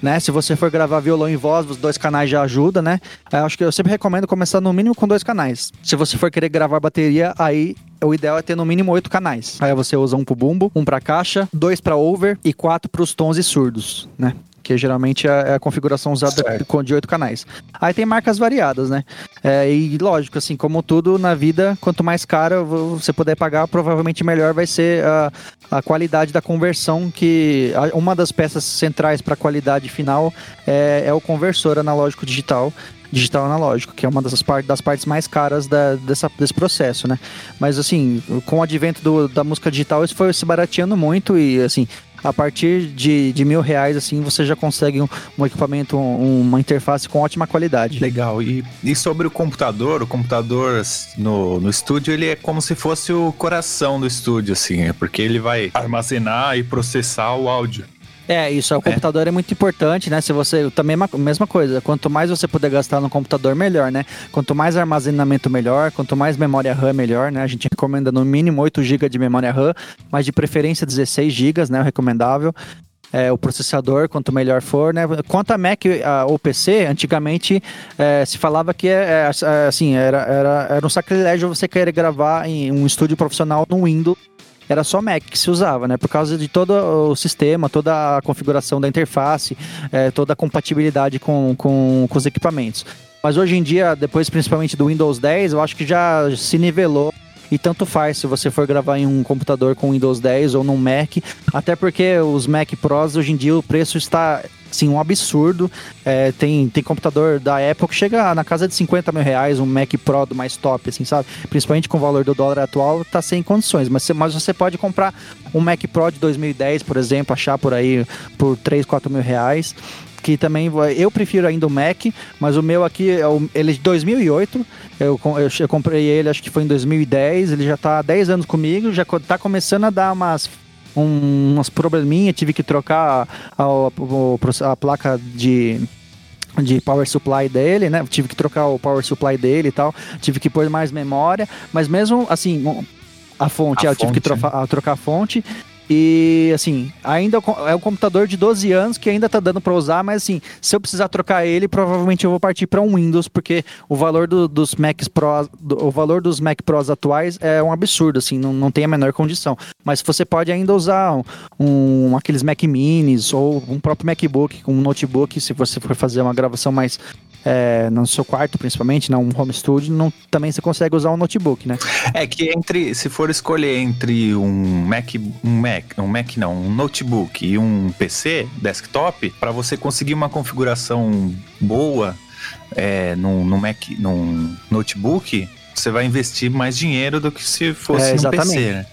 né? Se você for gravar violão e voz, os dois canais já ajuda, né? Eu acho que eu sempre recomendo começar no mínimo com dois canais. Se você for querer gravar bateria, aí o ideal é ter no mínimo oito canais. Aí você usa um pro bumbo, um pra caixa, dois pra over e quatro pros tons e surdos, né? que geralmente é, é a configuração usada certo. de oito canais. Aí tem marcas variadas, né? É, e lógico, assim, como tudo na vida, quanto mais caro você puder pagar, provavelmente melhor vai ser a, a qualidade da conversão, que uma das peças centrais para a qualidade final é, é o conversor analógico digital, digital analógico, que é uma das, part das partes mais caras da, dessa, desse processo, né? Mas assim, com o advento do, da música digital, isso foi se barateando muito e assim, a partir de, de mil reais, assim, você já consegue um, um equipamento, um, uma interface com ótima qualidade. Legal. E, e sobre o computador, o computador no, no estúdio, ele é como se fosse o coração do estúdio, assim, é porque ele vai armazenar e processar o áudio. É, isso, o é. computador é muito importante, né? Se você. Também é mesma coisa. Quanto mais você puder gastar no computador, melhor, né? Quanto mais armazenamento, melhor. Quanto mais memória RAM, melhor, né? A gente recomenda no mínimo 8 GB de memória RAM, mas de preferência 16 GB, né? O recomendável. É, o processador, quanto melhor for, né? Quanto a Mac a, ou PC, antigamente é, se falava que é, é, assim, era, era, era um sacrilégio você querer gravar em um estúdio profissional no Windows era só Mac que se usava, né? Por causa de todo o sistema, toda a configuração da interface, é, toda a compatibilidade com, com, com os equipamentos. Mas hoje em dia, depois principalmente do Windows 10, eu acho que já se nivelou e tanto faz se você for gravar em um computador com Windows 10 ou num Mac, até porque os Mac Pros hoje em dia o preço está assim, um absurdo. É, tem, tem computador da Apple que chega na casa de 50 mil reais, um Mac Pro do mais top, assim, sabe? Principalmente com o valor do dólar atual, tá sem condições. Mas, mas você pode comprar um Mac Pro de 2010, por exemplo, achar por aí por 3, 4 mil reais que também eu prefiro ainda o Mac, mas o meu aqui é o, ele é de 2008. Eu, eu, eu, comprei ele, acho que foi em 2010. Ele já está há 10 anos comigo, já está começando a dar umas um, umas probleminhas, tive que trocar a, a, a placa de de power supply dele, né? Tive que trocar o power supply dele e tal. Tive que pôr mais memória, mas mesmo assim, a fonte, a eu fonte, tive que trocar, né? trocar a fonte. E assim, ainda é um computador de 12 anos que ainda tá dando para usar, mas assim, se eu precisar trocar ele, provavelmente eu vou partir para um Windows, porque o valor do, dos Macs Pro, do, o valor dos Mac Pros atuais é um absurdo, assim, não, não tem a menor condição. Mas você pode ainda usar um, um aqueles Mac Minis ou um próprio MacBook, um notebook, se você for fazer uma gravação mais é, no seu quarto, principalmente, não, um home studio, não, também você consegue usar um notebook, né? É que entre, se for escolher entre um Mac, um Mac, um Mac não, um notebook e um PC desktop, para você conseguir uma configuração boa é, no, no Mac, num notebook, você vai investir mais dinheiro do que se fosse é, um PC, né?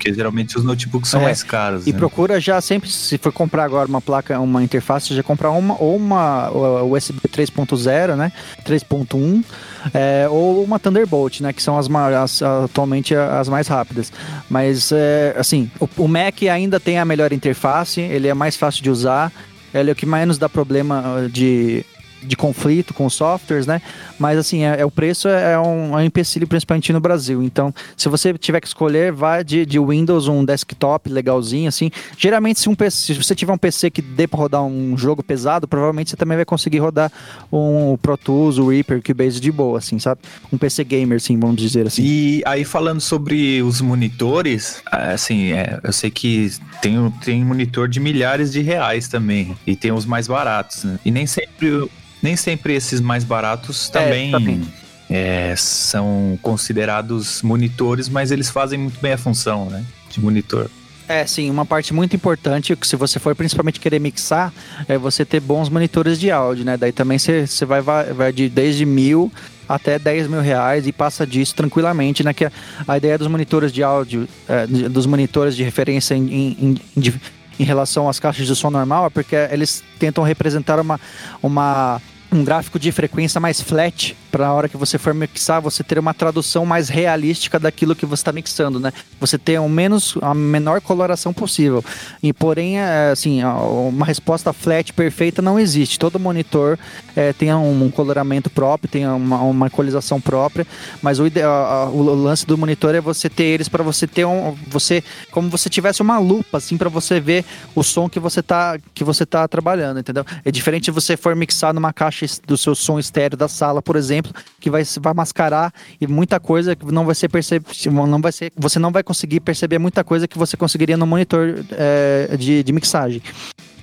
Porque geralmente os notebooks são é, mais caros. E né? procura já sempre, se for comprar agora uma placa, uma interface, já comprar uma ou uma USB 3.0, né? 3.1, é, ou uma Thunderbolt, né? Que são as, as atualmente as mais rápidas. Mas é, assim, o, o Mac ainda tem a melhor interface, ele é mais fácil de usar. Ele é o que menos dá problema de de conflito com softwares, né? Mas assim, é, é o preço é, é um, é um empecilho principalmente no Brasil. Então, se você tiver que escolher, vá de, de Windows, um desktop legalzinho, assim. Geralmente, se, um PC, se você tiver um PC que dê para rodar um jogo pesado, provavelmente você também vai conseguir rodar um Pro Tools, o Reaper, Cubase de boa, assim, sabe? Um PC gamer, assim, vamos dizer assim. E aí, falando sobre os monitores, assim, é, eu sei que tem, tem monitor de milhares de reais também. E tem os mais baratos, né? E nem sempre nem sempre esses mais baratos é, também. É, são considerados monitores, mas eles fazem muito bem a função, né? De monitor. É, sim, uma parte muito importante, que se você for principalmente querer mixar, é você ter bons monitores de áudio, né? Daí também você, você vai, vai de desde mil até 10 mil reais e passa disso tranquilamente, né? Que a, a ideia dos monitores de áudio, é, dos monitores de referência em, em, em, em relação às caixas de som normal é porque eles tentam representar uma, uma um gráfico de frequência mais flat para a hora que você for mixar, você ter uma tradução mais realística daquilo que você está mixando, né? Você ter um menos, a menor coloração possível. E porém, é, assim, uma resposta flat perfeita não existe. Todo monitor é, tem um, um, coloramento próprio, tem uma, uma equalização própria, mas o, ideal, o lance do monitor é você ter eles para você ter um, você como você tivesse uma lupa assim para você ver o som que você tá que você tá trabalhando, entendeu? É diferente se você for mixar numa caixa do seu som estéreo da sala, por exemplo exemplo, que vai, vai mascarar e muita coisa que não vai ser perceptível, não vai ser, você não vai conseguir perceber muita coisa que você conseguiria no monitor é, de, de mixagem.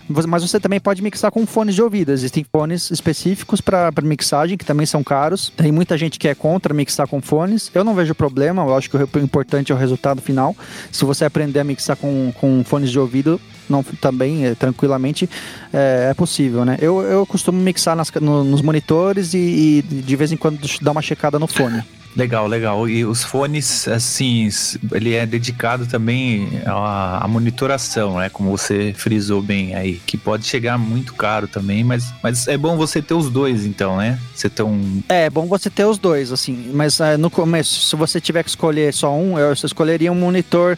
Mas você também pode mixar com fones de ouvido. Existem fones específicos para mixagem, que também são caros. Tem muita gente que é contra mixar com fones. Eu não vejo problema, eu acho que o importante é o resultado final. Se você aprender a mixar com, com fones de ouvido, não, também, é, tranquilamente, é, é, possível, né? Eu, eu costumo mixar nas, no, nos monitores e, e, de vez em quando dar uma checada no fone. Legal, legal. E os fones, assim, ele é dedicado também à, monitoração, né? Como você frisou bem aí, que pode chegar muito caro também, mas, mas é bom você ter os dois, então, né? Você ter um... É, é bom você ter os dois, assim, mas é, no começo, se você tiver que escolher só um, eu escolheria um monitor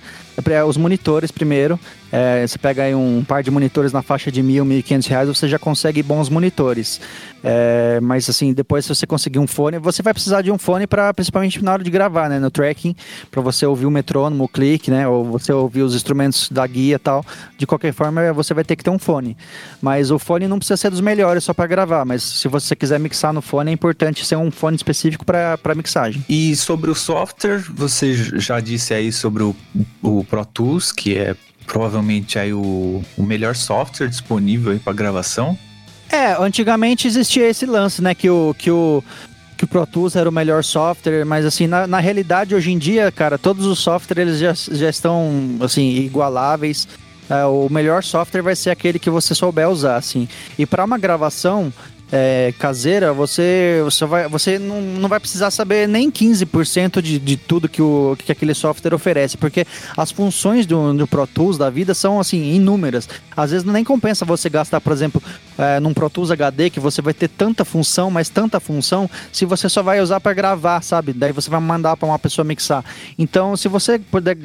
os monitores primeiro. É, você pega aí um par de monitores na faixa de mil, mil e quinhentos reais, você já consegue bons monitores. É, mas assim, depois se você conseguir um fone, você vai precisar de um fone para principalmente na hora de gravar, né, no tracking, para você ouvir o metrônomo, o clique, né, ou você ouvir os instrumentos da guia e tal. De qualquer forma, você vai ter que ter um fone. Mas o fone não precisa ser dos melhores só para gravar, mas se você quiser mixar no fone, é importante ser um fone específico para mixagem. E sobre o software, você já disse aí sobre o, o Pro Tools, que é provavelmente aí o, o melhor software disponível para gravação. É, antigamente existia esse lance, né, que o, que o que o Pro Tools era o melhor software, mas assim, na, na realidade, hoje em dia, cara, todos os softwares já, já estão, assim, igualáveis. É, o melhor software vai ser aquele que você souber usar, assim. E para uma gravação, é, caseira, você, você, vai, você não, não vai precisar saber nem 15% de, de tudo que, o, que aquele software oferece, porque as funções do, do Pro Tools da vida são assim, inúmeras. Às vezes nem compensa você gastar, por exemplo, é, num Pro Tools HD, que você vai ter tanta função, mas tanta função, se você só vai usar para gravar, sabe? Daí você vai mandar para uma pessoa mixar. Então, se você puder.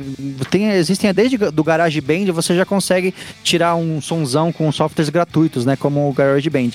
Tem, existem desde do GarageBand, você já consegue tirar um sonzão com softwares gratuitos, né? Como o GarageBand.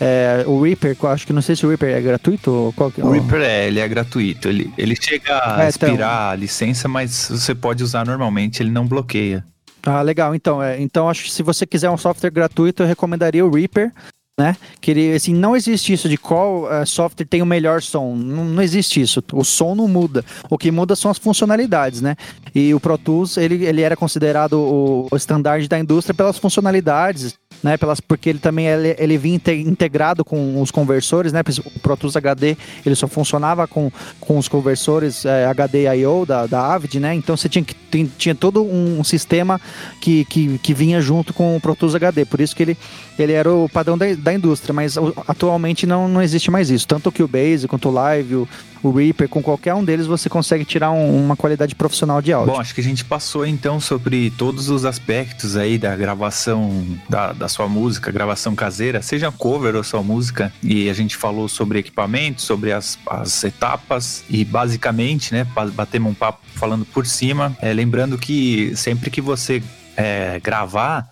É, o Reaper, acho que não sei se o Reaper é gratuito ou qual que O Reaper é, ele é gratuito. Ele, ele chega a é, expirar então... a licença, mas você pode usar normalmente, ele não bloqueia. Ah, legal. Então, é, então acho que se você quiser um software gratuito, eu recomendaria o Reaper né? Que ele, assim, não existe isso de qual uh, software tem o melhor som. Não, não, existe isso. O som não muda. O que muda são as funcionalidades, né? E o Pro Tools, ele, ele era considerado o, o estandarte da indústria pelas funcionalidades né? Pelas, porque ele também ele, ele vinha integrado com os conversores, né? O Pro Tools HD ele só funcionava com, com os conversores é, HD I/O da, da Avid, né? Então você tinha que tinha todo um sistema que, que, que vinha junto com o Pro Tools HD. Por isso que ele, ele era o padrão da, da indústria, mas atualmente não, não existe mais isso. Tanto o Cubase quanto o Live, o, o Reaper, com qualquer um deles você consegue tirar um, uma qualidade profissional de áudio. Bom, acho que a gente passou então sobre todos os aspectos aí da gravação da, da sua música, gravação caseira, seja cover ou sua música, e a gente falou sobre equipamento, sobre as, as etapas e basicamente, né, batemos um papo falando por cima, é, lembrando que sempre que você é, gravar,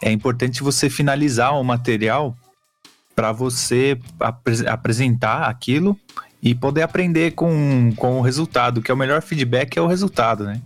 é importante você finalizar o material para você ap apresentar aquilo e poder aprender com, com o resultado, que é o melhor feedback é o resultado, né?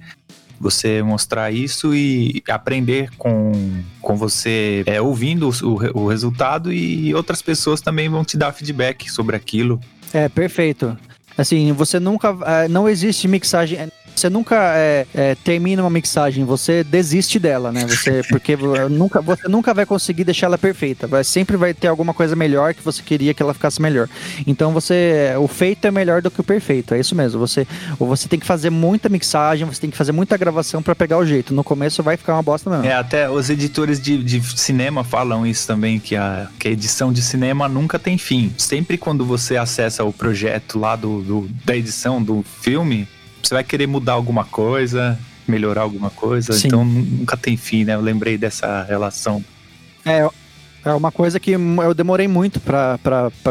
Você mostrar isso e aprender com, com você é, ouvindo o, o resultado e outras pessoas também vão te dar feedback sobre aquilo. É, perfeito. Assim, você nunca. É, não existe mixagem você nunca é, é, termina uma mixagem, você desiste dela, né? Você, porque nunca, você nunca vai conseguir deixar ela perfeita. Vai, sempre vai ter alguma coisa melhor que você queria que ela ficasse melhor. Então você. O feito é melhor do que o perfeito. É isso mesmo. Você, ou você tem que fazer muita mixagem, você tem que fazer muita gravação para pegar o jeito. No começo vai ficar uma bosta mesmo. É, até os editores de, de cinema falam isso também, que a, que a edição de cinema nunca tem fim. Sempre quando você acessa o projeto lá do, do da edição do filme, você vai querer mudar alguma coisa, melhorar alguma coisa, Sim. então nunca tem fim, né? Eu lembrei dessa relação. É, é uma coisa que eu demorei muito pra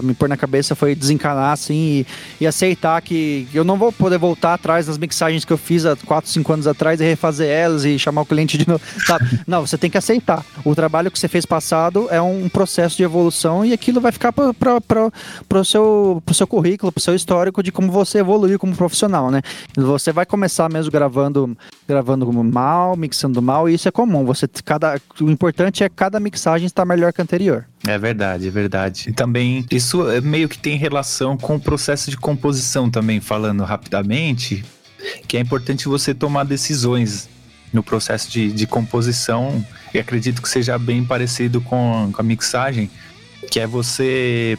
me pôr na cabeça, foi desencanar assim e, e, aceitar que eu não vou poder voltar atrás das mixagens que eu fiz há 4, 5 anos atrás e refazer elas e chamar o cliente de novo, sabe? não, você tem que aceitar. O trabalho que você fez passado é um processo de evolução e aquilo vai ficar para o seu, pro seu currículo, pro seu histórico de como você evoluiu como profissional, né? Você vai começar mesmo gravando, gravando mal, mixando mal, e isso é comum. Você, cada, o importante é cada mixagem estar melhor que anterior. É verdade, é verdade. E também isso é meio que tem relação com o processo de composição também, falando rapidamente, que é importante você tomar decisões no processo de, de composição, e acredito que seja bem parecido com, com a mixagem, que é você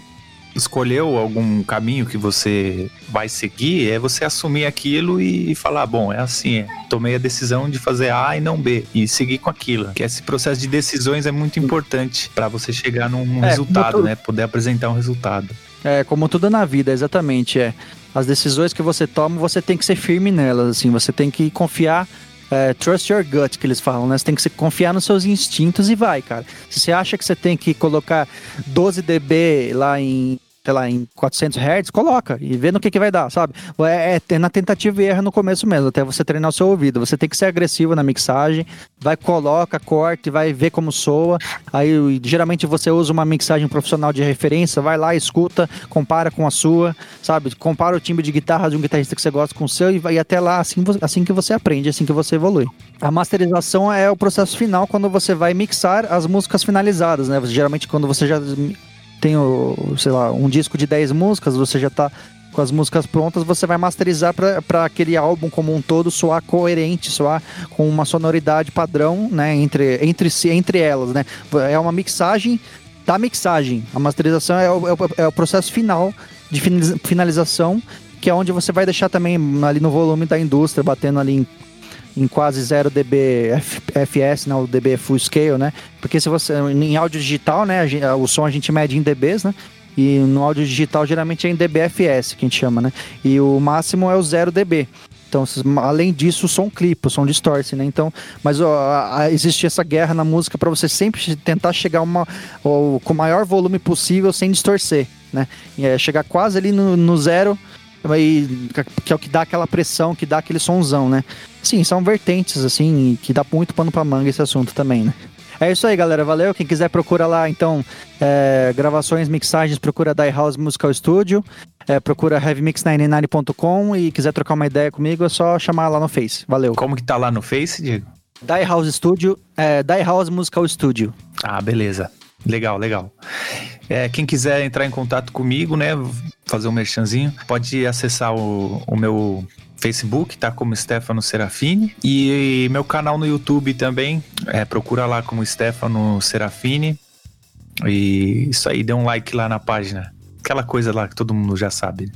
escolheu algum caminho que você vai seguir, é você assumir aquilo e falar, bom, é assim, é, tomei a decisão de fazer A e não B e seguir com aquilo. Que esse processo de decisões é muito importante para você chegar num é, resultado, né? Poder apresentar um resultado. É, como tudo na vida, exatamente, é. As decisões que você toma, você tem que ser firme nelas, assim, você tem que confiar é, trust your gut, que eles falam, né? Você tem que confiar nos seus instintos e vai, cara. Se você acha que você tem que colocar 12 dB lá em sei lá, em 400 Hz, coloca e vê no que, que vai dar, sabe? É, é na tentativa e erra no começo mesmo, até você treinar o seu ouvido. Você tem que ser agressivo na mixagem, vai, coloca, corta e vai ver como soa. Aí geralmente você usa uma mixagem profissional de referência, vai lá, escuta, compara com a sua, sabe? Compara o timbre de guitarra de um guitarrista que você gosta com o seu e vai até lá, assim, assim que você aprende, assim que você evolui. A masterização é o processo final quando você vai mixar as músicas finalizadas, né? Geralmente quando você já tem, o, sei lá, um disco de 10 músicas, você já tá com as músicas prontas, você vai masterizar para aquele álbum como um todo soar coerente, soar com uma sonoridade padrão, né, entre, entre, si, entre elas, né? É uma mixagem da mixagem. A masterização é o, é o, é o processo final de finalização, que é onde você vai deixar também ali no volume da indústria, batendo ali em em quase 0 dB FPS, né, o dB full scale, né? Porque se você em áudio digital, né, gente, o som a gente mede em dBs, né? E no áudio digital geralmente é em dBFS que a gente chama, né? E o máximo é o 0 dB. Então, além disso, o som clipa, o som distorce, né? Então, mas ó, existe essa guerra na música para você sempre tentar chegar uma, ó, com o maior volume possível sem distorcer, né? É chegar quase ali no, no zero e, que é o que dá aquela pressão, que dá aquele sonzão, né? Sim, são vertentes, assim, que dá muito pano pra manga esse assunto também, né? É isso aí, galera. Valeu. Quem quiser procura lá, então, é, gravações, mixagens, procura Die House Musical Studio, é, procura heavymix99.com e quiser trocar uma ideia comigo, é só chamar lá no Face. Valeu. Como que tá lá no Face, Diego? Die House Studio, é, Die House Musical Studio. Ah, beleza. Legal, legal. É, quem quiser entrar em contato comigo, né, fazer um merchanzinho, pode acessar o, o meu Facebook, tá como Stefano Serafini. E meu canal no YouTube também, é, procura lá como Stefano Serafini. E isso aí, dê um like lá na página. Aquela coisa lá que todo mundo já sabe.